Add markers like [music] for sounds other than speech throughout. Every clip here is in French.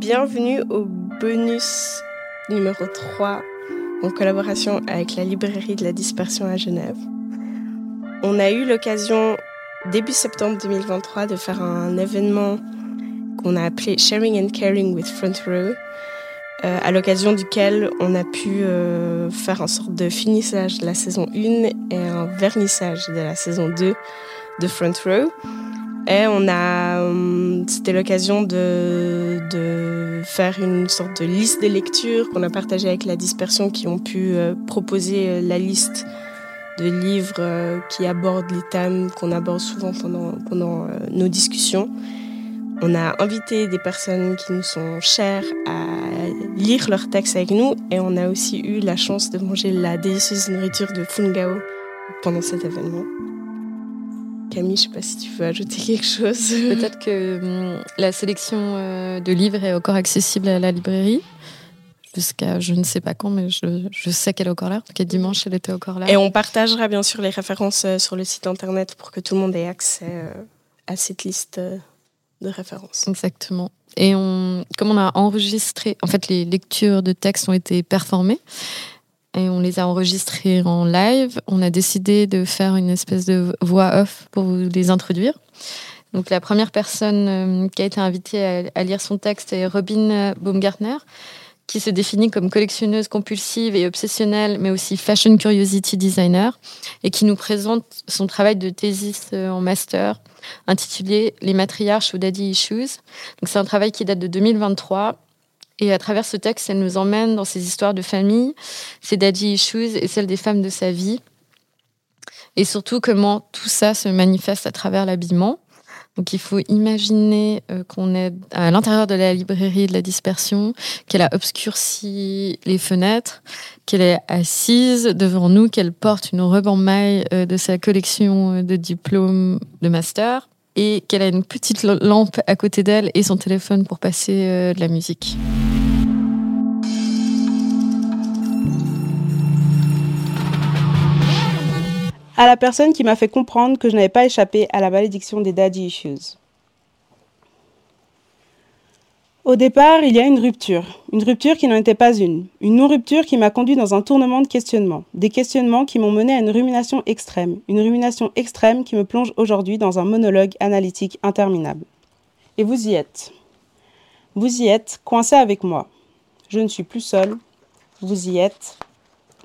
Bienvenue au bonus numéro 3 en collaboration avec la librairie de la dispersion à Genève. On a eu l'occasion début septembre 2023 de faire un événement qu'on a appelé Sharing and Caring with Front Row, euh, à l'occasion duquel on a pu euh, faire un sorte de finissage de la saison 1 et un vernissage de la saison 2 de Front Row. Et on a, euh, c'était l'occasion de faire une sorte de liste des lectures qu'on a partagée avec la dispersion qui ont pu proposer la liste de livres qui abordent les thèmes qu'on aborde souvent pendant, pendant nos discussions. On a invité des personnes qui nous sont chères à lire leurs textes avec nous et on a aussi eu la chance de manger la délicieuse nourriture de Fungao pendant cet événement. Camille, je ne sais pas si tu veux ajouter quelque chose. Peut-être que hum, la sélection euh, de livres est encore accessible à la librairie jusqu'à je ne sais pas quand, mais je, sais qu'elle est encore là. En dimanche, elle était encore là. Et on partagera bien sûr les références euh, sur le site internet pour que tout le monde ait accès euh, à cette liste de référence. Exactement. Et on, comme on a enregistré, en fait, les lectures de textes ont été performées et on les a enregistrées en live, on a décidé de faire une espèce de voix off pour vous les introduire. Donc la première personne euh, qui a été invitée à, lire son texte est Robin Baumgartner, qui se définit comme collectionneuse compulsive et obsessionnelle, mais aussi fashion curiosity designer, et qui nous présente son travail de thèse euh, en master intitulé Les matriarches ou daddy issues. Donc c'est un travail qui date de 2023. Et à travers ce texte, elle nous emmène dans ses histoires de famille, ses daddy issues et celles des femmes de sa vie. Et surtout comment tout ça se manifeste à travers l'habillement. Donc il faut imaginer euh, qu'on est à l'intérieur de la librairie de la dispersion, qu'elle a obscurci les fenêtres, qu'elle est assise devant nous, qu'elle porte une robe en maille euh, de sa collection euh, de diplômes de master et qu'elle a une petite lampe à côté d'elle et son téléphone pour passer de la musique. À la personne qui m'a fait comprendre que je n'avais pas échappé à la malédiction des daddy issues. Au départ, il y a une rupture, une rupture qui n'en était pas une, une non-rupture qui m'a conduit dans un tournement de questionnements, des questionnements qui m'ont mené à une rumination extrême, une rumination extrême qui me plonge aujourd'hui dans un monologue analytique interminable. Et vous y êtes. Vous y êtes, coincé avec moi. Je ne suis plus seule. Vous y êtes,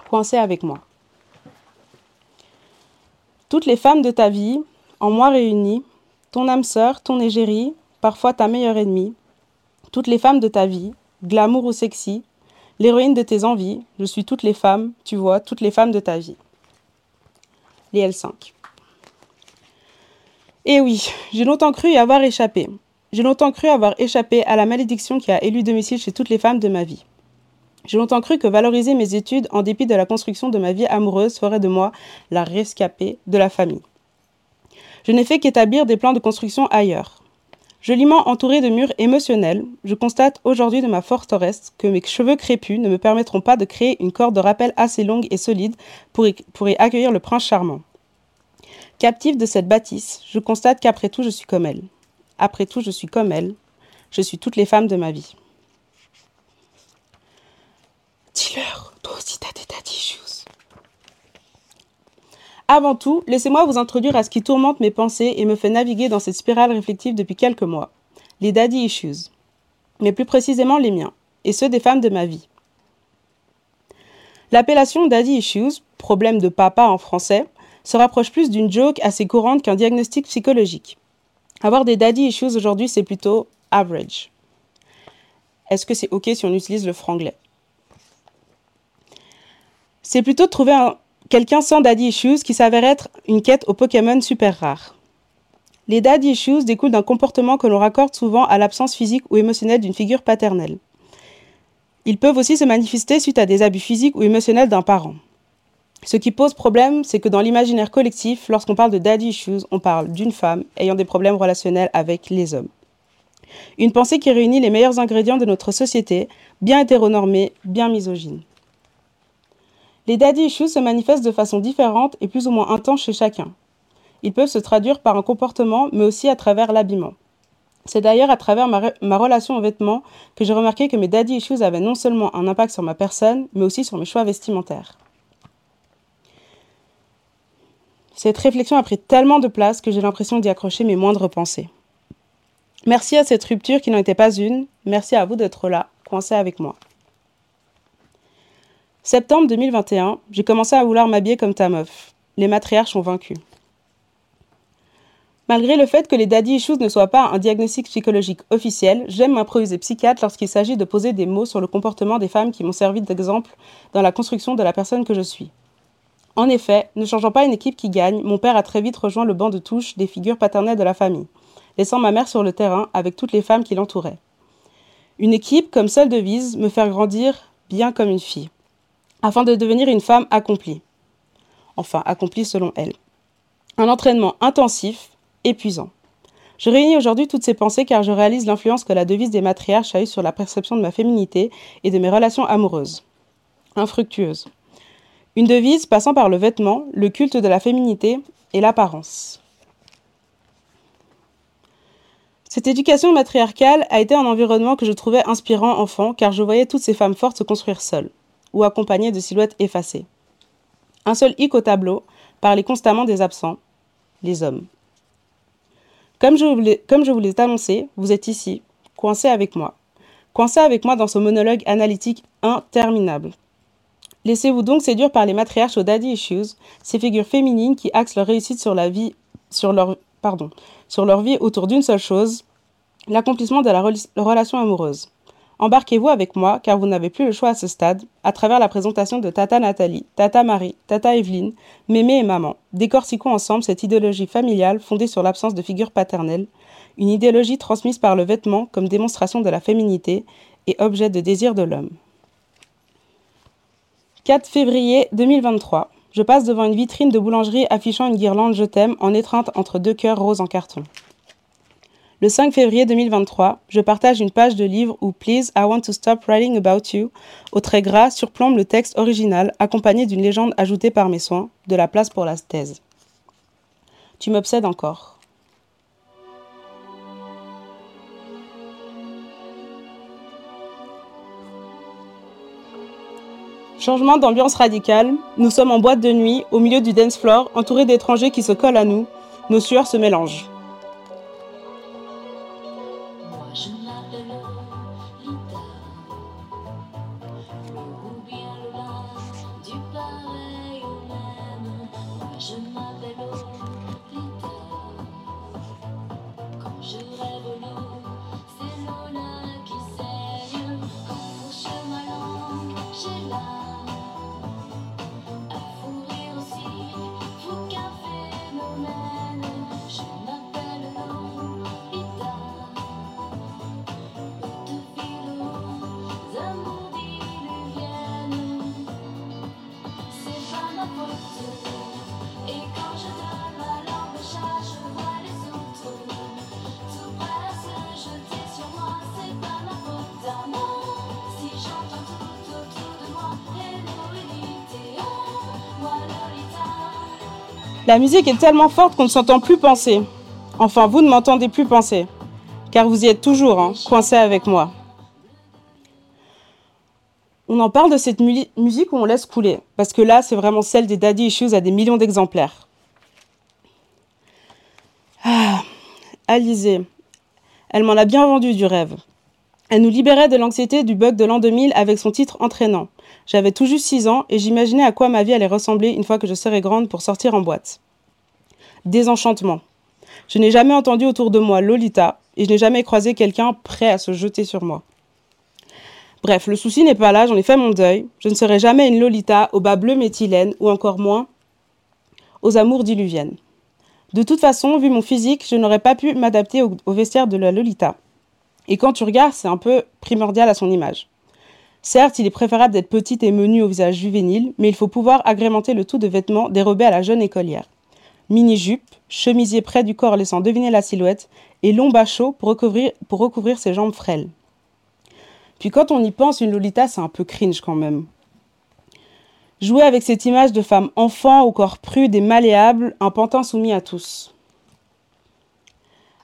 coincé avec moi. Toutes les femmes de ta vie, en moi réunies, ton âme sœur, ton égérie, parfois ta meilleure ennemie, toutes les femmes de ta vie, glamour ou sexy, l'héroïne de tes envies, je suis toutes les femmes, tu vois, toutes les femmes de ta vie. Les L5. Eh oui, j'ai longtemps cru y avoir échappé. J'ai longtemps cru avoir échappé à la malédiction qui a élu domicile chez toutes les femmes de ma vie. J'ai longtemps cru que valoriser mes études en dépit de la construction de ma vie amoureuse ferait de moi la rescapée de la famille. Je n'ai fait qu'établir des plans de construction ailleurs. Joliment entouré de murs émotionnels, je constate aujourd'hui de ma forteresse que mes cheveux crépus ne me permettront pas de créer une corde de rappel assez longue et solide pour y, pour y accueillir le prince charmant. Captif de cette bâtisse, je constate qu'après tout je suis comme elle. Après tout je suis comme elle. Je suis toutes les femmes de ma vie. Dis-leur, toi aussi t'as des daddy issues. Avant tout, laissez-moi vous introduire à ce qui tourmente mes pensées et me fait naviguer dans cette spirale réflexive depuis quelques mois. Les daddy issues. Mais plus précisément les miens, et ceux des femmes de ma vie. L'appellation daddy issues, problème de papa en français, se rapproche plus d'une joke assez courante qu'un diagnostic psychologique. Avoir des daddy issues aujourd'hui, c'est plutôt average. Est-ce que c'est OK si on utilise le franglais? C'est plutôt de trouver quelqu'un sans daddy issues qui s'avère être une quête au Pokémon super rare. Les daddy issues découlent d'un comportement que l'on raccorde souvent à l'absence physique ou émotionnelle d'une figure paternelle. Ils peuvent aussi se manifester suite à des abus physiques ou émotionnels d'un parent. Ce qui pose problème, c'est que dans l'imaginaire collectif, lorsqu'on parle de daddy issues, on parle d'une femme ayant des problèmes relationnels avec les hommes. Une pensée qui réunit les meilleurs ingrédients de notre société, bien hétéronormée, bien misogyne. Les daddy issues se manifestent de façon différente et plus ou moins intense chez chacun. Ils peuvent se traduire par un comportement, mais aussi à travers l'habillement. C'est d'ailleurs à travers ma, relation aux vêtements que j'ai remarqué que mes daddy issues avaient non seulement un impact sur ma personne, mais aussi sur mes choix vestimentaires. Cette réflexion a pris tellement de place que j'ai l'impression d'y accrocher mes moindres pensées. Merci à cette rupture qui n'en était pas une, merci à vous d'être là, coincé avec moi. Septembre 2021, j'ai commencé à vouloir m'habiller comme ta. Les matriarches ont vaincu. Malgré le fait que les daddy issues ne soient pas un diagnostic psychologique officiel, j'aime m'improviser psychiatre lorsqu'il s'agit de poser des mots sur le comportement des femmes qui m'ont servi d'exemple dans la construction de la personne que je suis. En effet, ne changeant pas une équipe qui gagne, mon père a très vite rejoint le banc de touche des figures paternelles de la famille, laissant ma mère sur le terrain avec toutes les femmes qui l'entouraient. Une équipe comme seule devise, me faire grandir bien comme une fille, afin de devenir une femme accomplie. Enfin, accomplie selon elle. Un entraînement intensif, épuisant. Je réunis aujourd'hui toutes ces pensées car je réalise l'influence que la devise des matriarches a eue sur la perception de ma féminité et de mes relations amoureuses. Infructueuses. Une devise passant par le vêtement, le culte de la féminité et l'apparence. Cette éducation matriarcale a été un environnement que je trouvais inspirant enfant car je voyais toutes ces femmes fortes se construire seules ou accompagnées de silhouettes effacées. Un seul hic au tableau parlait constamment des absents, les hommes. Comme je, vous l'ai annoncé, vous êtes ici, coincé avec moi. Coincé avec moi dans ce monologue analytique interminable. Laissez-vous donc séduire par les matriarches aux daddy issues, ces figures féminines qui axent leur réussite sur leur, pardon, sur leur vie autour d'une seule chose, l'accomplissement de la relation amoureuse. Embarquez-vous avec moi, car vous n'avez plus le choix à ce stade, à travers la présentation de Tata Nathalie, Tata Marie, Tata Evelyne, Mémé et Maman. Décortiquons ensemble cette idéologie familiale fondée sur l'absence de figure paternelle, une idéologie transmise par le vêtement comme démonstration de la féminité et objet de désir de l'homme. 4 février 2023. Je passe devant une vitrine de boulangerie affichant une guirlande Je t'aime en étreinte entre deux cœurs roses en carton. Le 5 février 2023, je partage une page de livre où Please, I want to stop writing about you, au trait gras, surplombe le texte original, accompagné d'une légende ajoutée par mes soins, de la place pour la thèse. Tu m'obsèdes encore. Changement d'ambiance radical, nous sommes en boîte de nuit, au milieu du dance floor, entourés d'étrangers qui se collent à nous, nos sueurs se mélangent. La musique est tellement forte qu'on ne s'entend plus penser. Enfin, vous ne m'entendez plus penser. Car vous y êtes toujours, hein, coincé avec moi. On en parle de cette musique où on laisse couler. Parce que là, c'est vraiment celle des Daddy Issues à des millions d'exemplaires. Ah, Alizée. Elle m'en a bien vendu du rêve. Elle nous libérait de l'anxiété du bug de l'an 2000 avec son titre entraînant. J'avais tout juste 6 ans et j'imaginais à quoi ma vie allait ressembler une fois que je serais grande pour sortir en boîte. Désenchantement. Je n'ai jamais entendu autour de moi Lolita et je n'ai jamais croisé quelqu'un prêt à se jeter sur moi. Bref, le souci n'est pas là, j'en ai fait mon deuil. Je ne serai jamais une Lolita au bas bleu méthylène ou encore moins aux amours diluviennes. De toute façon, vu mon physique, je n'aurais pas pu m'adapter au, au vestiaire de la Lolita. Et quand tu regardes, c'est un peu primordial à son image. Certes, il est préférable d'être petite et menue au visage juvénile, mais il faut pouvoir agrémenter le tout de vêtements dérobés à la jeune écolière. Mini-jupe, chemisier près du corps laissant deviner la silhouette, et long bas chaud pour recouvrir, pour recouvrir ses jambes frêles. Puis quand on y pense, une Lolita, c'est un peu cringe quand même. Jouer avec cette image de femme enfant au corps prude et malléable, un pantin soumis à tous.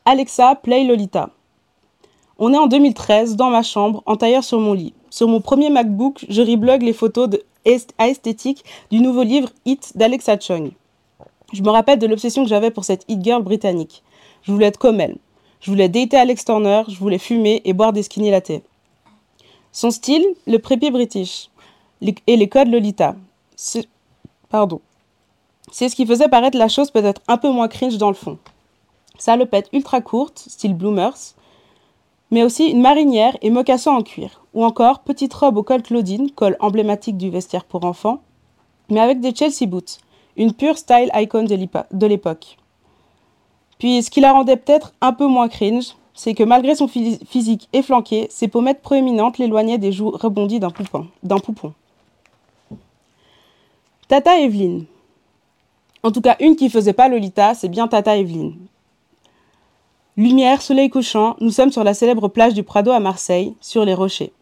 Alexa, play Lolita. On est en 2013, dans ma chambre, en tailleur sur mon lit. Sur mon premier MacBook, je reblogue les photos de esthétique du nouveau livre Hit d'Alexa Chung. Je me rappelle de l'obsession que j'avais pour cette hit girl britannique. Je voulais être comme elle. Je voulais dater Alex Turner, je voulais fumer et boire des skinny latte. Son style, le prépi british et les codes Lolita. Pardon. C'est ce qui faisait paraître la chose peut-être un peu moins cringe dans le fond. Salopette ultra courte, style bloomers, mais aussi une marinière et mocassin en cuir, ou encore petite robe au col Claudine, col emblématique du vestiaire pour enfants, mais avec des Chelsea boots, une pure style icon de l'époque. Puis ce qui la rendait peut-être un peu moins cringe, c'est que malgré son physique efflanqué, ses pommettes proéminentes l'éloignaient des joues rebondies d'un poupon. poupon. Tata Evelyne. En tout cas, une qui faisait pas Lolita, c'est bien Tata Evelyne. Lumière, soleil couchant, nous sommes sur la célèbre plage du Prado à Marseille, sur les rochers.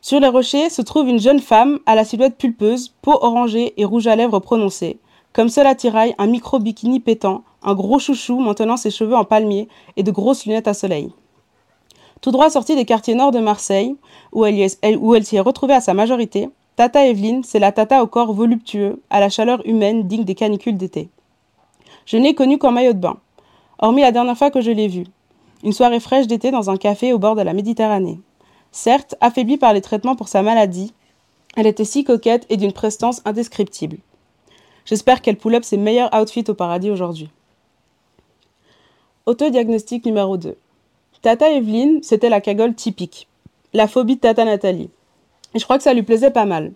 Sur les rochers se trouve une jeune femme à la silhouette pulpeuse, peau orangée et rouge à lèvres prononcé. Comme seul attirail, un micro-bikini pétant, un gros chouchou maintenant ses cheveux en palmier et de grosses lunettes à soleil. Tout droit sortie des quartiers nord de Marseille, où elle, où elle s'y est retrouvée à sa majorité, Tata Evelyne, c'est la tata au corps voluptueux, à la chaleur humaine digne des canicules d'été. Je n'ai connue qu'en maillot de bain hormis la dernière fois que je l'ai vue. Une soirée fraîche d'été dans un café au bord de la Méditerranée. Certes, affaiblie par les traitements pour sa maladie, elle était si coquette et d'une prestance indescriptible. J'espère qu'elle pull up ses meilleurs outfits au paradis aujourd'hui. Autodiagnostic numéro 2. Tata Evelyne, c'était la cagole typique. La phobie de Tata Nathalie. Et je crois que ça lui plaisait pas mal.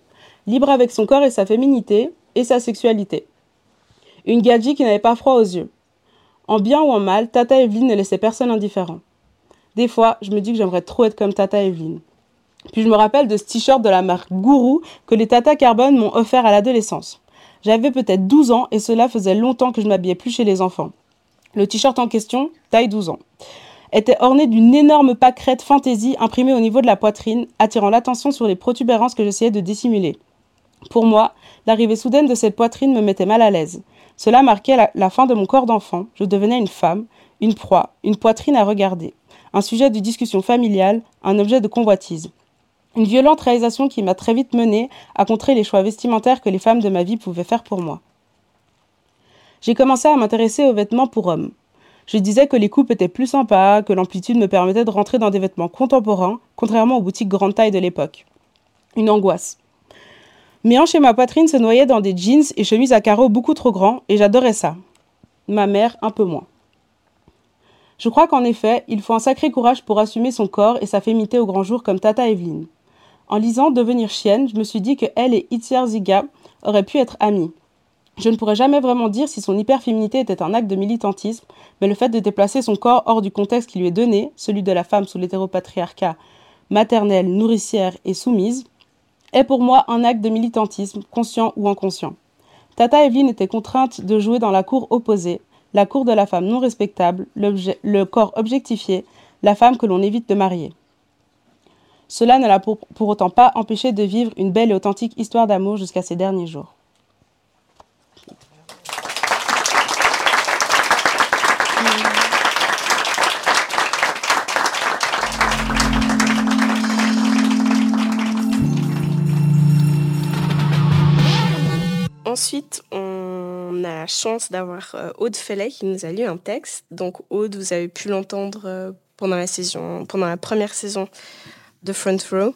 Libre avec son corps et sa féminité, et sa sexualité. Une gadji qui n'avait pas froid aux yeux. En bien ou en mal, Tata Evelyne ne laissait personne indifférent. Des fois, je me dis que j'aimerais trop être comme Tata Evelyne. Puis je me rappelle de ce t-shirt de la marque Gourou que les Tata Carbone m'ont offert à l'adolescence. J'avais peut-être 12 ans et cela faisait longtemps que je m'habillais plus chez les enfants. Le t-shirt en question, taille 12 ans, était orné d'une énorme pâquerette fantaisie imprimée au niveau de la poitrine, attirant l'attention sur les protubérances que j'essayais de dissimuler. Pour moi, l'arrivée soudaine de cette poitrine me mettait mal à l'aise. Cela marquait la, fin de mon corps d'enfant. Je devenais une femme, une proie, une poitrine à regarder, un sujet de discussion familiale, un objet de convoitise. Une violente réalisation qui m'a très vite menée à contrer les choix vestimentaires que les femmes de ma vie pouvaient faire pour moi. J'ai commencé à m'intéresser aux vêtements pour hommes. Je disais que les coupes étaient plus sympas, que l'amplitude me permettait de rentrer dans des vêtements contemporains, contrairement aux boutiques grande taille de l'époque. Une angoisse. Mes hanches et ma poitrine se noyaient dans des jeans et chemises à carreaux beaucoup trop grands, et j'adorais ça. Ma mère, un peu moins. Je crois qu'en effet, il faut un sacré courage pour assumer son corps et sa féminité au grand jour comme Tata Evelyne. En lisant Devenir chienne, je me suis dit que elle et Itziar Ziga auraient pu être amies. Je ne pourrais jamais vraiment dire si son hyperféminité était un acte de militantisme, mais le fait de déplacer son corps hors du contexte qui lui est donné, celui de la femme sous l'hétéropatriarcat, maternelle, nourricière et soumise, est pour moi un acte de militantisme, conscient ou inconscient. Tata Evelyne était contrainte de jouer dans la cour opposée, la cour de la femme non respectable, le corps objectifié, la femme que l'on évite de marier. Cela ne l'a pour, autant pas empêché de vivre une belle et authentique histoire d'amour jusqu'à ses derniers jours. Ensuite, on a la chance d'avoir euh, Aude Fellet qui nous a lu un texte. Donc Aude, vous avez pu l'entendre euh, pendant la saison, pendant la première saison de Front Row.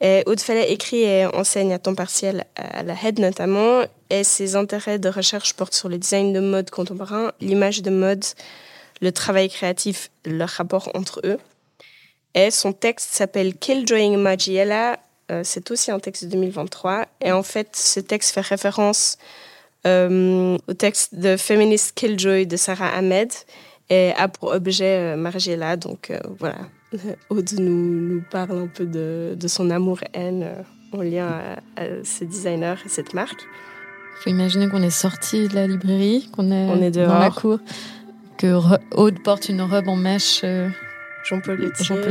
Et Aude Fellet écrit et enseigne à temps partiel à la HED notamment, et ses intérêts de recherche portent sur le design de mode contemporain, l'image de mode, le travail créatif, leur rapport entre eux. Et son texte s'appelle Killjoying Magiella, c'est aussi un texte de 2023. Et en fait, ce texte fait référence euh, au texte de Feminist Killjoy de Sarah Ahmed et a pour objet euh, Margiela. Donc voilà, [laughs] Aude nous, nous, parle un peu de, son amour-haine en lien à, ce designer et cette marque. Il faut imaginer qu'on est sorti de la librairie, qu'on est, On est dans la cour, que Aude porte une robe en mèche Jean-Paul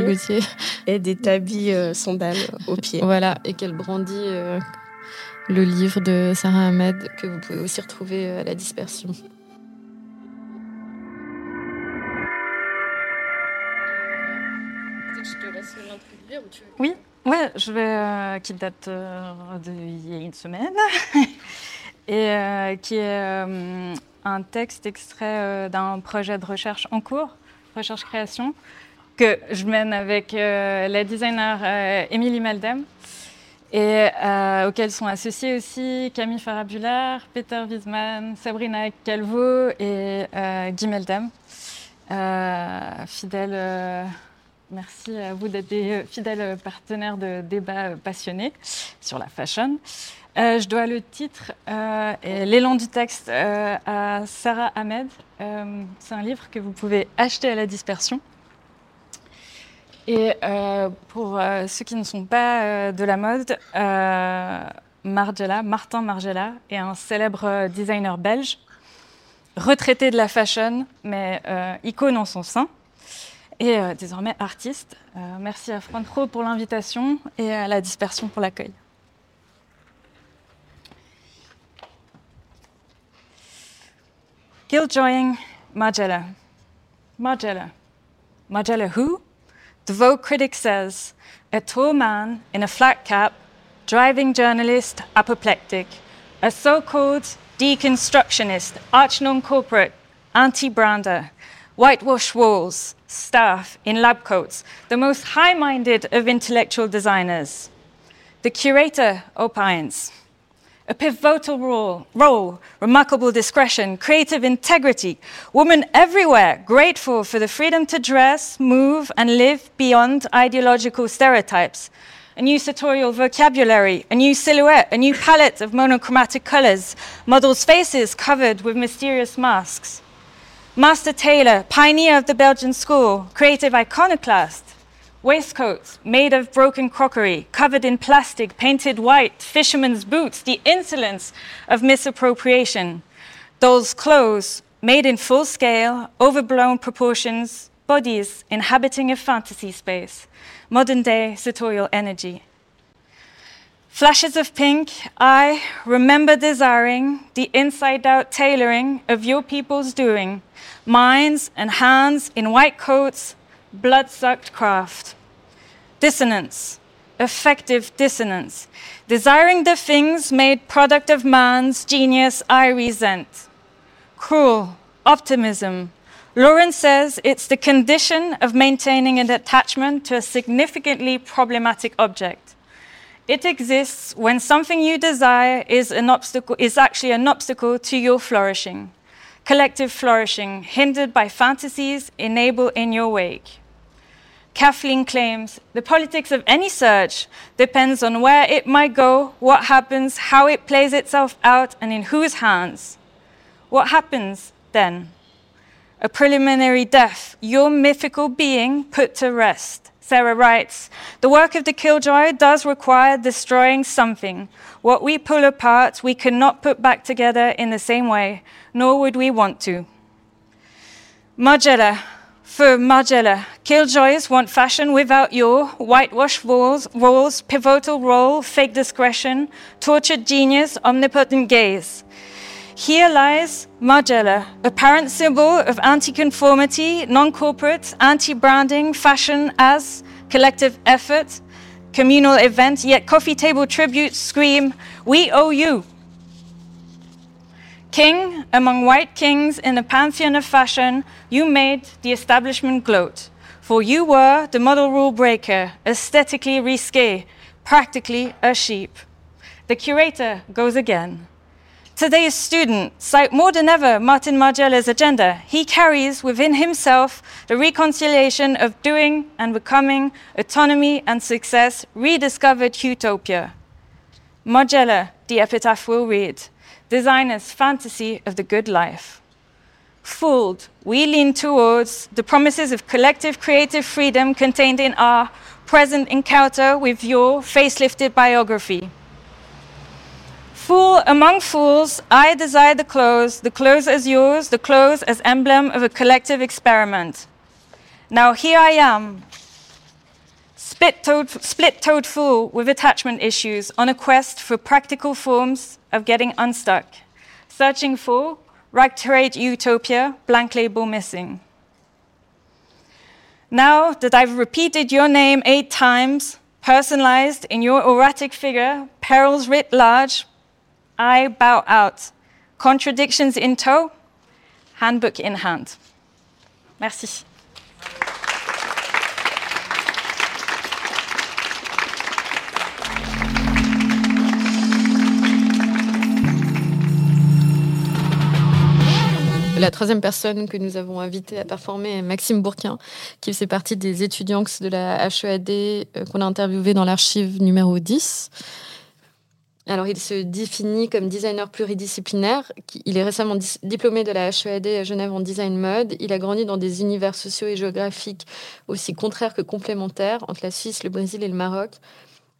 Gaultier, et des tabis euh, sandales au pied. Voilà, et qu'elle brandit euh, le livre de Sarah Ahmed que vous pouvez aussi retrouver euh, à la dispersion. Oui, ouais, je vais, qui date d'il y a une semaine [laughs] et qui est un texte extrait d'un projet de recherche en cours, recherche-création, que je mène avec la designer Émilie Maldem et euh, auxquels sont associés aussi Camille Farabulaire, Peter Wiesmann, Sabrina Calvo et euh, Guy Meldam. Euh, fidèles, merci à vous d'être des fidèles partenaires de débats passionnés sur la fashion. je dois le titre et l'élan du texte à Sarah Ahmed. C'est un livre que vous pouvez acheter à la dispersion. Et euh, pour euh, ceux qui ne sont pas euh, de la mode, Martin Margiela est un célèbre designer belge, retraité de la fashion, mais icône en son sein, et désormais artiste. merci à Front Pro pour l'invitation et à la dispersion pour l'accueil. Killjoying Margiela. Margiela. Margiela who? The Vogue critic says, a tall man in a flat cap, driving journalist, apoplectic, a so called deconstructionist, arch non corporate, anti brander, whitewash walls, staff in lab coats, the most high minded of intellectual designers. The curator opines a pivotal role, role, remarkable discretion, creative integrity, Women everywhere, grateful for the freedom to dress, move, and live beyond ideological stereotypes. A new sartorial vocabulary, a new silhouette, a new palette of monochromatic colors, models' faces covered with mysterious masks. Master tailor, pioneer of the Belgian school, creative iconoclast, Waistcoats made of broken crockery, covered in plastic, painted white, fishermen's boots, the insolence of misappropriation. Those clothes made in full scale, overblown proportions, bodies inhabiting a fantasy space, modern day sartorial energy. Flashes of pink, I remember desiring the inside out tailoring of your people's doing, minds and hands in white coats blood sucked craft. Dissonance, effective dissonance, desiring the things made product of man's genius I resent. Cruel optimism. Lauren says it's the condition of maintaining an attachment to a significantly problematic object. It exists when something you desire is, an obstacle, is actually an obstacle to your flourishing. Collective flourishing, hindered by fantasies enable in your wake. Kathleen claims the politics of any search depends on where it might go, what happens, how it plays itself out, and in whose hands. What happens then? A preliminary death, your mythical being put to rest. Sarah writes The work of the killjoy does require destroying something. What we pull apart, we cannot put back together in the same way, nor would we want to. Margella, for Margiela, killjoys want fashion without your whitewash walls, walls, pivotal role, fake discretion, tortured genius, omnipotent gaze. Here lies Margiela, apparent symbol of anti-conformity, non-corporate, anti-branding, fashion as collective effort, communal event, yet coffee table tributes scream, we owe you. King among white kings in a pantheon of fashion, you made the establishment gloat. For you were the model rule breaker, aesthetically risque, practically a sheep. The curator goes again. Today's student cite more than ever Martin Margiela's agenda. He carries within himself the reconciliation of doing and becoming, autonomy and success, rediscovered utopia. Margiela, the epitaph will read, designer's fantasy of the good life. Fooled, we lean towards the promises of collective creative freedom contained in our present encounter with your facelifted biography. Fool among fools, I desire the clothes, the clothes as yours, the clothes as emblem of a collective experiment. Now here I am, split-toed fool with attachment issues on a quest for practical forms of getting unstuck, searching for rectorate utopia, blank label missing. Now that I've repeated your name eight times, personalized in your erratic figure, perils writ large, I bow out. Contradictions in tow, handbook in hand. Merci. La troisième personne que nous avons invitée à performer est Maxime Bourquin, qui fait partie des étudiants de la HEAD euh, qu'on a interviewé dans l'archive numéro 10. Alors, il se définit comme designer pluridisciplinaire. Il est récemment diplômé de la HEAD à Genève en design mode. Il a grandi dans des univers sociaux et géographiques aussi contraires que complémentaires entre la Suisse, le Brésil et le Maroc.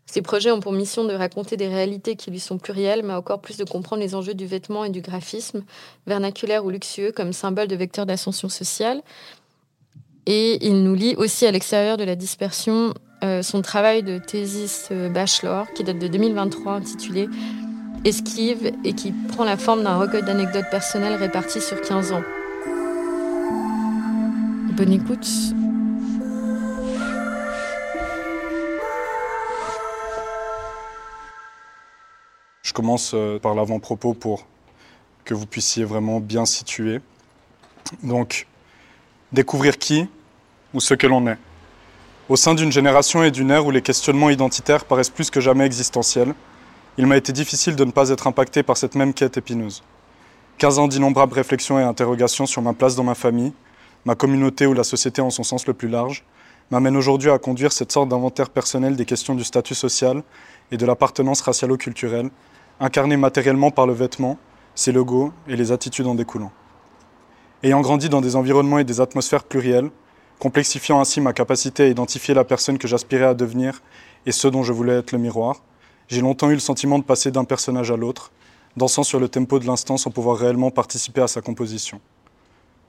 Ces projets ont pour mission de raconter des réalités qui lui sont plurielles, mais encore plus de comprendre les enjeux du vêtement et du graphisme, vernaculaire ou luxueux, comme symbole de vecteur d'ascension sociale. Et il nous lie aussi à l'extérieur de la dispersion euh, son travail de thésiste euh, bachelor, qui date de 2023, intitulé Esquive, et qui prend la forme d'un recueil d'anecdotes personnelles réparties sur 15 ans. Bonne écoute. Je commence euh, par l'avant-propos pour que vous puissiez vraiment bien situer. Donc, découvrir qui ou ce que l'on est. Au sein d'une génération et d'une ère où les questionnements identitaires paraissent plus que jamais existentiels, il m'a été difficile de ne pas être impacté par cette même quête épineuse. 15 ans d'innombrables réflexions et interrogations sur ma place dans ma famille, ma communauté ou la société en son sens le plus large, m'amènent aujourd'hui à conduire cette sorte d'inventaire personnel des questions du statut social et de l'appartenance racialo-culturelle incarné matériellement par le vêtement, ses logos et les attitudes en découlant. Ayant grandi dans des environnements et des atmosphères plurielles, complexifiant ainsi ma capacité à identifier la personne que j'aspirais à devenir et ce dont je voulais être le miroir, j'ai longtemps eu le sentiment de passer d'un personnage à l'autre, dansant sur le tempo de l'instant sans pouvoir réellement participer à sa composition.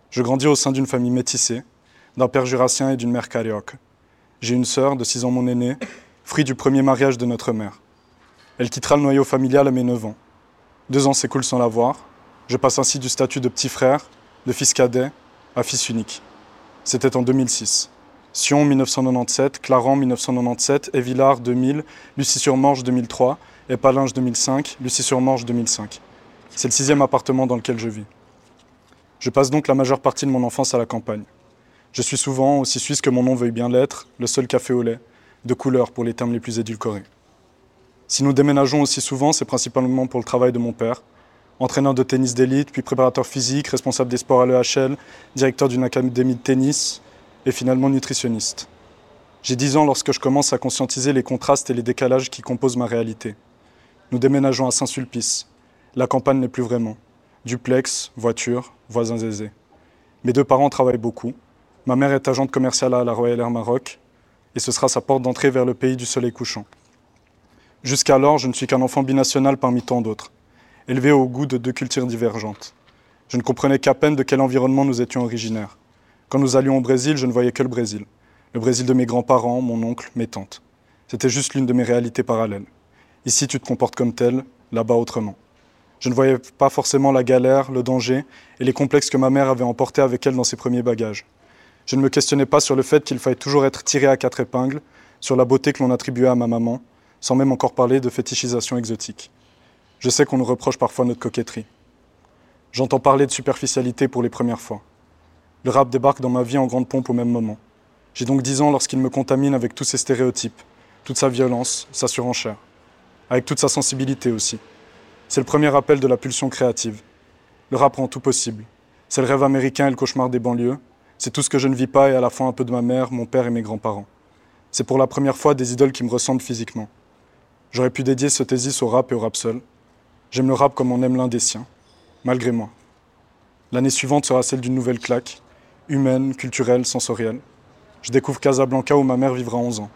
Je grandis au sein d'une famille métissée, d'un père jurassien et d'une mère carioque. J'ai une sœur de 6 ans mon aînée, fruit du premier mariage de notre mère. Elle quittera le noyau familial à mes 9 ans. Deux ans s'écoulent sans la voir. Je passe ainsi du statut de petit frère, de fils cadet, à fils unique. C'était en 2006. Sion 1997, Claran 1997, Évillard 2000, Lucie-sur-Morge 2003, et Palinge 2005, Lucie-sur-Morge 2005. C'est le sixième appartement dans lequel je vis. Je passe donc la majeure partie de mon enfance à la campagne. Je suis souvent, aussi suisse que mon nom veuille bien l'être, le seul café au lait, de couleur pour les termes les plus édulcorés. Si nous déménageons aussi souvent, c'est principalement pour le travail de mon père, entraîneur de tennis d'élite, puis préparateur physique, responsable des sports à l'EHL, directeur d'une académie de tennis et finalement nutritionniste. J'ai 10 ans lorsque je commence à conscientiser les contrastes et les décalages qui composent ma réalité. Nous déménageons à Saint-Sulpice. La campagne n'est plus vraiment. Duplex, voiture, voisins aisés. Mes deux parents travaillent beaucoup. Ma mère est agente commerciale à la Royal Air Maroc et ce sera sa porte d'entrée vers le pays du soleil couchant. Jusqu'alors, je ne suis qu'un enfant binational parmi tant d'autres, élevé au goût de deux cultures divergentes. Je ne comprenais qu'à peine de quel environnement nous étions originaires. Quand nous allions au Brésil, je ne voyais que le Brésil. Le Brésil de mes grands-parents, mon oncle, mes tantes. C'était juste l'une de mes réalités parallèles. Ici, tu te comportes comme tel, là-bas autrement. Je ne voyais pas forcément la galère, le danger et les complexes que ma mère avait emportés avec elle dans ses premiers bagages. Je ne me questionnais pas sur le fait qu'il fallait toujours être tiré à quatre épingles, sur la beauté que l'on attribuait à ma maman, sans même encore parler de fétichisation exotique. Je sais qu'on nous reproche parfois notre coquetterie. J'entends parler de superficialité pour les premières fois. Le rap débarque dans ma vie en grande pompe au même moment. J'ai donc dix ans lorsqu'il me contamine avec tous ses stéréotypes, toute sa violence, sa surenchère, avec toute sa sensibilité aussi. C'est le premier appel de la pulsion créative. Le rap rend tout possible. C'est le rêve américain et le cauchemar des banlieues. C'est tout ce que je ne vis pas et à la fois un peu de ma mère, mon père et mes grands-parents. C'est pour la première fois des idoles qui me ressemblent physiquement. J'aurais pu dédier ce thésis au rap et au rap seul. J'aime le rap comme on aime l'un des siens, malgré moi. L'année suivante sera celle d'une nouvelle claque, humaine, culturelle, sensorielle. Je découvre Casablanca où ma mère vivra 11 ans.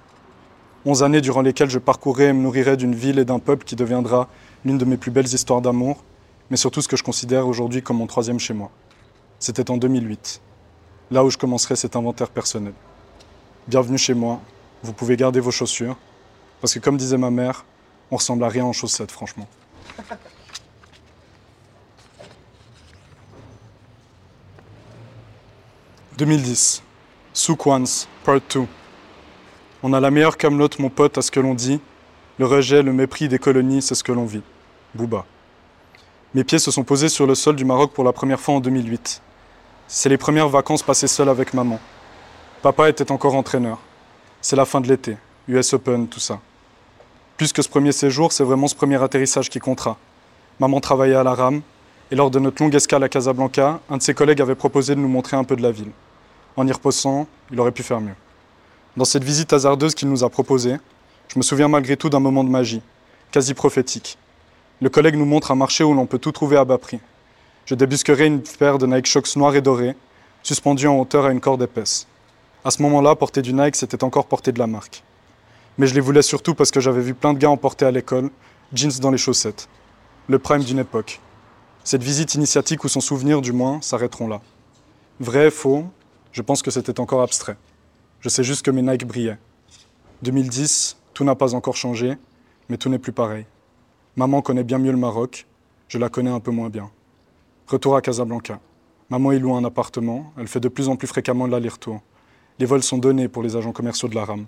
11 années durant lesquelles je parcourrai et me nourrirai d'une ville et d'un peuple qui deviendra l'une de mes plus belles histoires d'amour, mais surtout ce que je considère aujourd'hui comme mon troisième chez moi. C'était en 2008, là où je commencerai cet inventaire personnel. Bienvenue chez moi, vous pouvez garder vos chaussures, parce que comme disait ma mère, on ressemble à rien en chaussettes, franchement. « 2010. Souk Once, Part 2. On a la meilleure camelote, mon pote, à ce que l'on dit. Le rejet, le mépris des colonies, c'est ce que l'on vit. Booba. Mes pieds se sont posés sur le sol du Maroc pour la première fois en 2008. C'est les premières vacances passées seul avec maman. Papa était encore entraîneur. C'est la fin de l'été, US Open, tout ça. Plus que ce premier séjour, c'est vraiment ce premier atterrissage qui comptera. Maman travaillait à la rame, et lors de notre longue escale à Casablanca, un de ses collègues avait proposé de nous montrer un peu de la ville. En y reposant, il aurait pu faire mieux. Dans cette visite hasardeuse qu'il nous a proposée, je me souviens malgré tout d'un moment de magie, quasi prophétique. Le collègue nous montre un marché où l'on peut tout trouver à bas prix. Je débusquerai une paire de Nike Shox noirs et dorés, suspendus en hauteur à une corde épaisse. À ce moment-là, porter du Nike, c'était encore porter de la marque. Mais je les voulais surtout parce que j'avais vu plein de gars en porter à l'école, jeans dans les chaussettes. Le prime d'une époque. Cette visite initiatique ou son souvenir, du moins, s'arrêteront là. Vrai, faux, je pense que c'était encore abstrait. Je sais juste que mes Nike brillaient. 2010, tout n'a pas encore changé, mais tout n'est plus pareil. Maman connaît bien mieux le Maroc, je la connais un peu moins bien. Retour à Casablanca. Maman y loue un appartement, elle fait de plus en plus fréquemment l'aller-retour. Les vols sont donnés pour les agents commerciaux de la rame.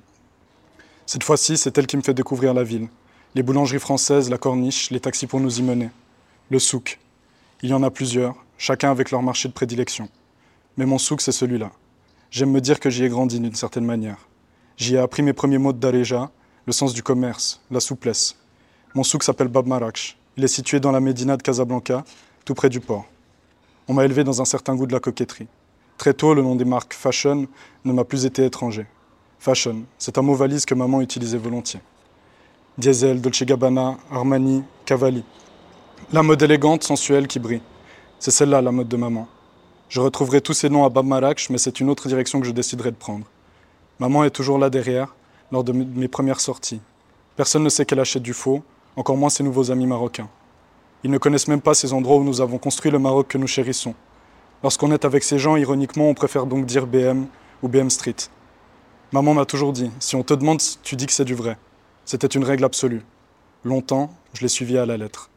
Cette fois-ci, c'est elle qui me fait découvrir la ville. Les boulangeries françaises, la corniche, les taxis pour nous y mener. Le souk. Il y en a plusieurs, chacun avec leur marché de prédilection. Mais mon souk, c'est celui-là. J'aime me dire que j'y ai grandi d'une certaine manière. J'y ai appris mes premiers mots de Dareja, le sens du commerce, la souplesse. Mon souk s'appelle Bab Marakch. Il est situé dans la médina de Casablanca, tout près du port. On m'a élevé dans un certain goût de la coquetterie. Très tôt, le nom des marques fashion ne m'a plus été étranger. Fashion, c'est un mot valise que maman utilisait volontiers. Diesel, Dolce Gabbana, Armani, Cavalli. La mode élégante, sensuelle qui brille. C'est celle-là la mode de maman. Je retrouverai tous ces noms à Bab Marakch, mais c'est une autre direction que je déciderai de prendre. Maman est toujours là derrière, lors de mes premières sorties. Personne ne sait qu'elle achète du faux, encore moins ses nouveaux amis marocains. Ils ne connaissent même pas ces endroits où nous avons construit le Maroc que nous chérissons. Lorsqu'on est avec ces gens, ironiquement, on préfère donc dire BM ou BM Street. Maman m'a toujours dit, si on te demande, tu dis que c'est du vrai. C'était une règle absolue. Longtemps, je l'ai suivi à la lettre.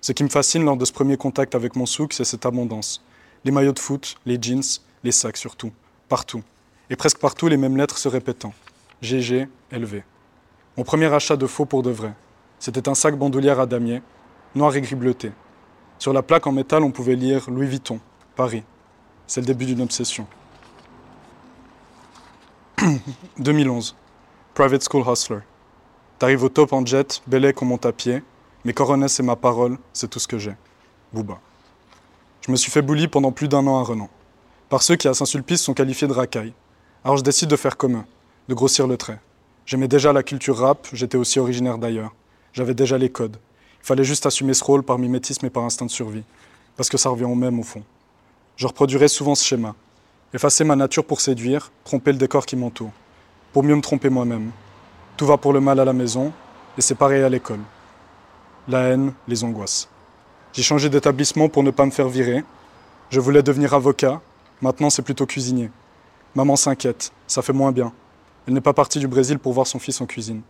Ce qui me fascine lors de ce premier contact avec mon souk, c'est cette abondance. Les maillots de foot, les jeans, les sacs surtout, partout. Et presque partout les mêmes lettres se répétant. GG, LV. Mon premier achat de faux pour de vrai. C'était un sac bandoulière à damier, noir et gris bleuté. Sur la plaque en métal, on pouvait lire Louis Vuitton, Paris. C'est le début d'une obsession. [coughs] 2011. Private School Hustler. T'arrives au top en jet, Bellec on monte à pied. Mes coronets et ma parole, c'est tout ce que j'ai. Booba. Je me suis fait bully pendant plus d'un an à Renan. Par ceux qui à Saint-Sulpice sont qualifiés de racailles. Alors je décide de faire commun, de grossir le trait. J'aimais déjà la culture rap, j'étais aussi originaire d'ailleurs. J'avais déjà les codes. Il fallait juste assumer ce rôle par mimétisme et par instinct de survie. Parce que ça revient au même au fond. Je reproduirais souvent ce schéma. Effacer ma nature pour séduire, tromper le décor qui m'entoure. Pour mieux me tromper moi-même. Tout va pour le mal à la maison, et c'est pareil à l'école. La haine, les angoisses. J'ai changé d'établissement pour ne pas me faire virer. Je voulais devenir avocat. Maintenant, c'est plutôt cuisinier. Maman s'inquiète. Ça fait moins bien. Elle n'est pas partie du Brésil pour voir son fils en cuisine.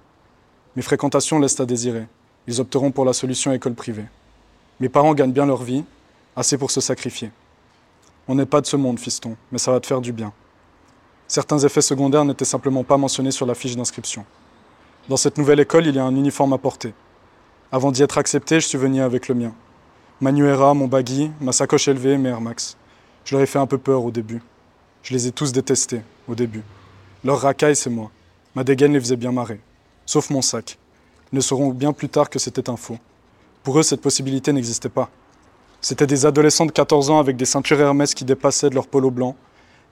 Mes fréquentations laissent à désirer. Ils opteront pour la solution école privée. Mes parents gagnent bien leur vie, assez pour se sacrifier. On n'est pas de ce monde, fiston, mais ça va te faire du bien. Certains effets secondaires n'étaient simplement pas mentionnés sur la fiche d'inscription. Dans cette nouvelle école, il y a un uniforme à porter. Avant d'y être accepté, je suis venu avec le mien. Manuera, mon baggy, ma sacoche élevée, mes Air Max. Je leur ai fait un peu peur au début. Je les ai tous détestés au début. Leur racaille, c'est moi. Ma dégaine les faisait bien marrer. Sauf mon sac. Ils ne sauront bien plus tard que c'était un faux. Pour eux, cette possibilité n'existait pas. C'étaient des adolescents de 14 ans avec des ceintures Hermès qui dépassaient de leur polo blanc,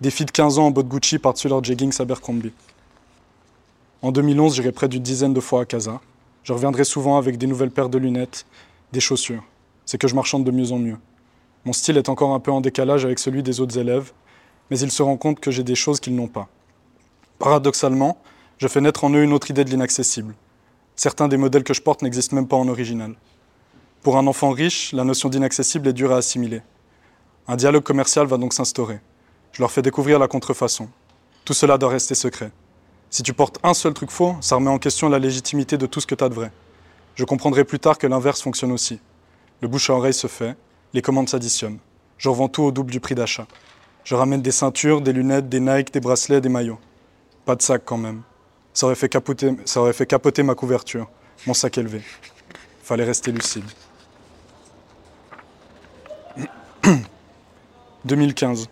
des filles de 15 ans en bottes Gucci par-dessus leur jeggings Abercrombie. En 2011, j'irai près d'une dizaine de fois à Casa. Je reviendrai souvent avec des nouvelles paires de lunettes, des chaussures c'est que je marchande de mieux en mieux. Mon style est encore un peu en décalage avec celui des autres élèves, mais ils se rendent compte que j'ai des choses qu'ils n'ont pas. Paradoxalement, je fais naître en eux une autre idée de l'inaccessible. Certains des modèles que je porte n'existent même pas en original. Pour un enfant riche, la notion d'inaccessible est dure à assimiler. Un dialogue commercial va donc s'instaurer. Je leur fais découvrir la contrefaçon. Tout cela doit rester secret. Si tu portes un seul truc faux, ça remet en question la légitimité de tout ce que tu as de vrai. Je comprendrai plus tard que l'inverse fonctionne aussi. Le bouche à oreille se fait, les commandes s'additionnent. Je revends tout au double du prix d'achat. Je ramène des ceintures, des lunettes, des Nike, des bracelets, des maillots. Pas de sac quand même. Ça aurait fait capoter, ça aurait fait capoter ma couverture, mon sac élevé. Fallait rester lucide. 2015.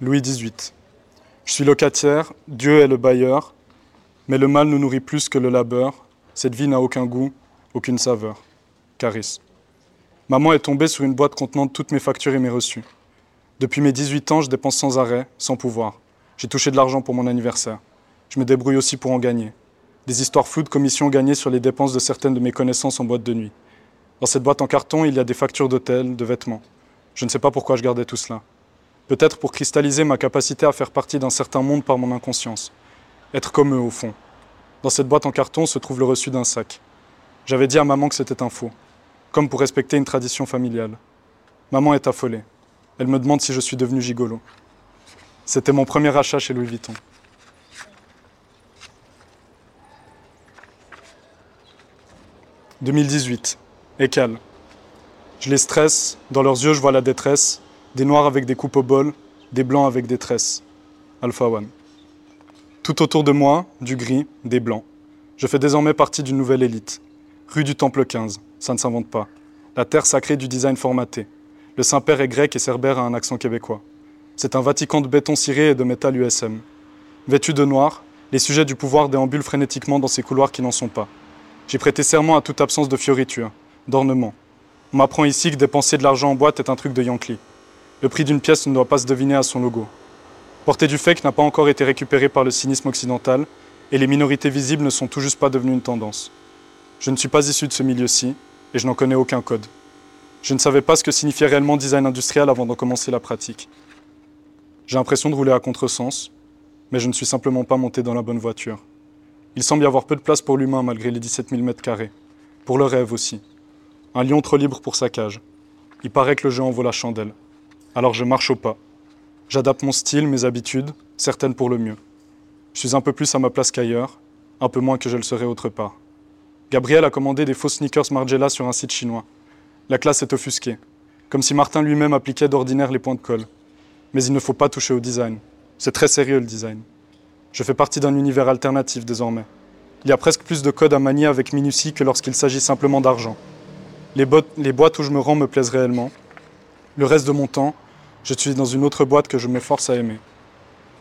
Louis XVIII. Je suis locataire, Dieu est le bailleur, mais le mal nous nourrit plus que le labeur. Cette vie n'a aucun goût, aucune saveur. Caris. Maman est tombée sur une boîte contenant toutes mes factures et mes reçus. Depuis mes 18 ans, je dépense sans arrêt, sans pouvoir. J'ai touché de l'argent pour mon anniversaire. Je me débrouille aussi pour en gagner. Des histoires floues de commissions gagnées sur les dépenses de certaines de mes connaissances en boîte de nuit. Dans cette boîte en carton, il y a des factures d'hôtel, de vêtements. Je ne sais pas pourquoi je gardais tout cela. Peut-être pour cristalliser ma capacité à faire partie d'un certain monde par mon inconscience. Être comme eux, au fond. Dans cette boîte en carton se trouve le reçu d'un sac. J'avais dit à maman que c'était un faux comme pour respecter une tradition familiale. Maman est affolée. Elle me demande si je suis devenu gigolo. C'était mon premier achat chez Louis Vuitton. « 2018. Écal. Je les stresse, dans leurs yeux je vois la détresse, des noirs avec des coupes au bol, des blancs avec des tresses. Alpha One. Tout autour de moi, du gris, des blancs. Je fais désormais partie d'une nouvelle élite. Rue du Temple 15 ça ne s'invente pas. La terre sacrée du design formaté. Le Saint-Père est grec et Cerbère a un accent québécois. C'est un Vatican de béton ciré et de métal USM. Vêtu de noir, les sujets du pouvoir déambulent frénétiquement dans ces couloirs qui n'en sont pas. J'ai prêté serment à toute absence de fioriture, d'ornement. On m'apprend ici que dépenser de l'argent en boîte est un truc de Yankee. Le prix d'une pièce ne doit pas se deviner à son logo. Porter du fake n'a pas encore été récupéré par le cynisme occidental, et les minorités visibles ne sont tout juste pas devenues une tendance. Je ne suis pas issu de ce milieu-ci, et je n'en connais aucun code. Je ne savais pas ce que signifiait réellement design industriel avant d'en commencer la pratique. J'ai l'impression de rouler à contresens, mais je ne suis simplement pas monté dans la bonne voiture. Il semble y avoir peu de place pour l'humain malgré les 17 000 mètres carrés. Pour le rêve aussi. Un lion trop libre pour sa cage. Il paraît que le jeu en vaut la chandelle. Alors je marche au pas. J'adapte mon style, mes habitudes, certaines pour le mieux. Je suis un peu plus à ma place qu'ailleurs, un peu moins que je le serais autre part. Gabriel a commandé des faux sneakers Margiela sur un site chinois. La classe est offusquée, comme si Martin lui-même appliquait d'ordinaire les points de colle. Mais il ne faut pas toucher au design. C'est très sérieux le design. Je fais partie d'un univers alternatif désormais. Il y a presque plus de codes à manier avec minutie que lorsqu'il s'agit simplement d'argent. Les, les boîtes où je me rends me plaisent réellement. Le reste de mon temps, je suis dans une autre boîte que je m'efforce à aimer.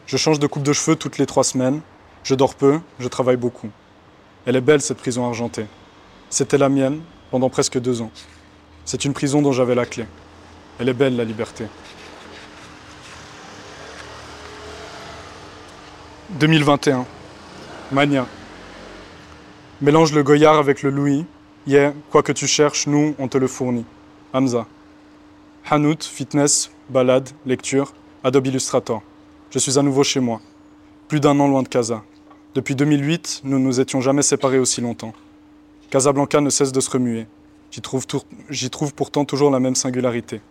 Je change de coupe de cheveux toutes les trois semaines. Je dors peu, je travaille beaucoup. Elle est belle, cette prison argentée. C'était la mienne pendant presque deux ans. C'est une prison dont j'avais la clé. Elle est belle, la liberté. 2021. Mania. Mélange le Goyard avec le Louis. Yeah, quoi que tu cherches, nous, on te le fournit. Hamza. Hanout, fitness, balade, lecture, Adobe Illustrator. Je suis à nouveau chez moi. Plus d'un an loin de Casa. Depuis 2008, nous ne nous étions jamais séparés aussi longtemps. Casablanca ne cesse de se remuer. J'y trouve, pourtant toujours la même singularité.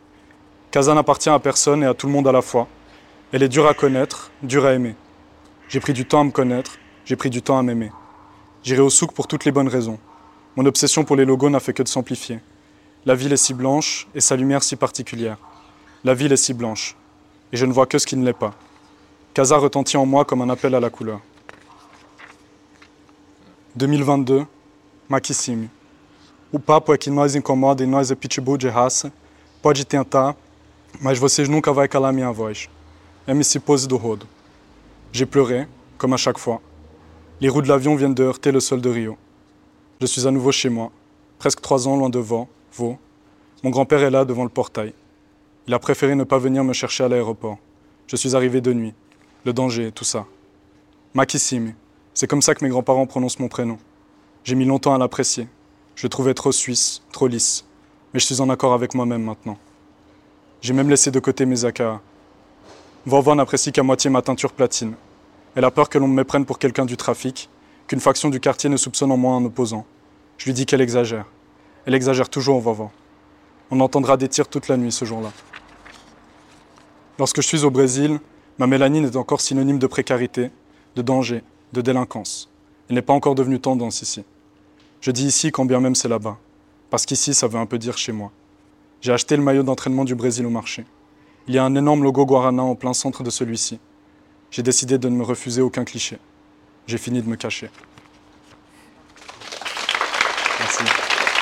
Casa n'appartient à personne et à tout le monde à la fois. Elle est dure à connaître, dure à aimer. J'ai pris du temps à me connaître, j'ai pris du temps à m'aimer. J'irai au souk pour toutes les bonnes raisons. Mon obsession pour les logos n'a fait que de s'amplifier. La ville est si blanche et sa lumière si particulière. La ville est si blanche. Et je ne vois que ce qui ne l'est pas. Casa retentit en moi comme un appel à la couleur. 2022, Maquissime. O papo é que nós incomoda e nós é pitbull de raça. Pode tentar, mas vocês nunca vai calar minha voz. MC Pose do Rodo. J'ai pleuré, comme à chaque fois. Les roues de l'avion viennent de heurter le sol de Rio. Je suis à nouveau chez moi, presque trois ans loin de Vaux. Mon grand-père est là devant le portail. Il a préféré ne pas venir me chercher à l'aéroport. Je suis arrivé de nuit. Le danger, tout ça. Makissime. C'est comme ça que mes grands-parents prononcent mon prénom. J'ai mis longtemps à l'apprécier. Je le trouvais trop suisse, trop lisse. Mais je suis en accord avec moi-même maintenant. J'ai même laissé de côté mes AKA. Vorva n'apprécie qu'à moitié ma teinture platine. Elle a peur que l'on me méprenne pour quelqu'un du trafic, qu'une faction du quartier ne soupçonne en moi un opposant. Je lui dis qu'elle exagère. Elle exagère toujours, Vorva. On entendra des tirs toute la nuit ce jour-là. Lorsque je suis au Brésil, ma mélanine est encore synonyme de précarité, de danger, de délinquance. Elle n'est pas encore devenue tendance ici. Je dis ici quand bien même c'est là-bas, parce qu'ici ça veut un peu dire chez moi. J'ai acheté le maillot d'entraînement du Brésil au marché. Il y a un énorme logo Guarana en plein centre de celui-ci. J'ai décidé de ne me refuser aucun cliché. J'ai fini de me cacher. Merci. Et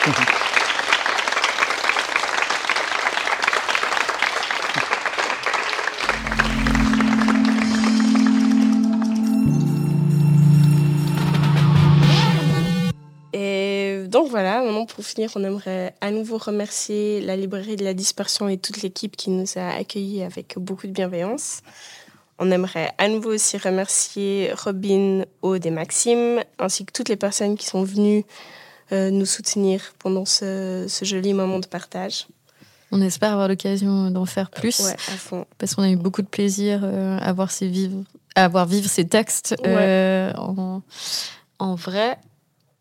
donc voilà, maintenant pour finir, on aimerait à nouveau remercier la librairie de la dispersion et toute l'équipe qui nous a accueillis avec beaucoup de bienveillance. On aimerait à nouveau aussi remercier Robin, Aude et Maxime, ainsi que toutes les personnes qui sont venues nous soutenir pendant ce, ce joli moment de partage. On espère avoir l'occasion d'en faire plus. Ouais, à fond. Parce qu'on a eu beaucoup de plaisir euh, à, voir ces vivre, à voir vivre ces textes euh, en, en vrai.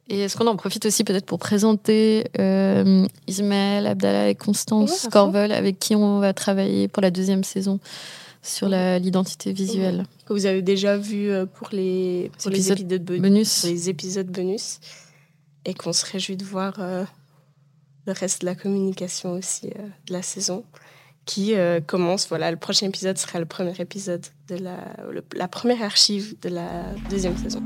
Et est-ce qu'on en profite aussi peut-être pour présenter euh, Ismaël, Abdallah et Constance Ouais, à Corvol avec qui on va travailler pour la deuxième saison sur l'identité visuelle. Que vous avez déjà vu euh, pour les, pour les Épisodes. Bonus. pour les épisodes bonus. Et qu'on se réjouit de voir euh, le reste de la communication aussi euh, de la saison qui euh, commence. Voilà, le prochain épisode sera le premier épisode de la, la première archive de la deuxième saison.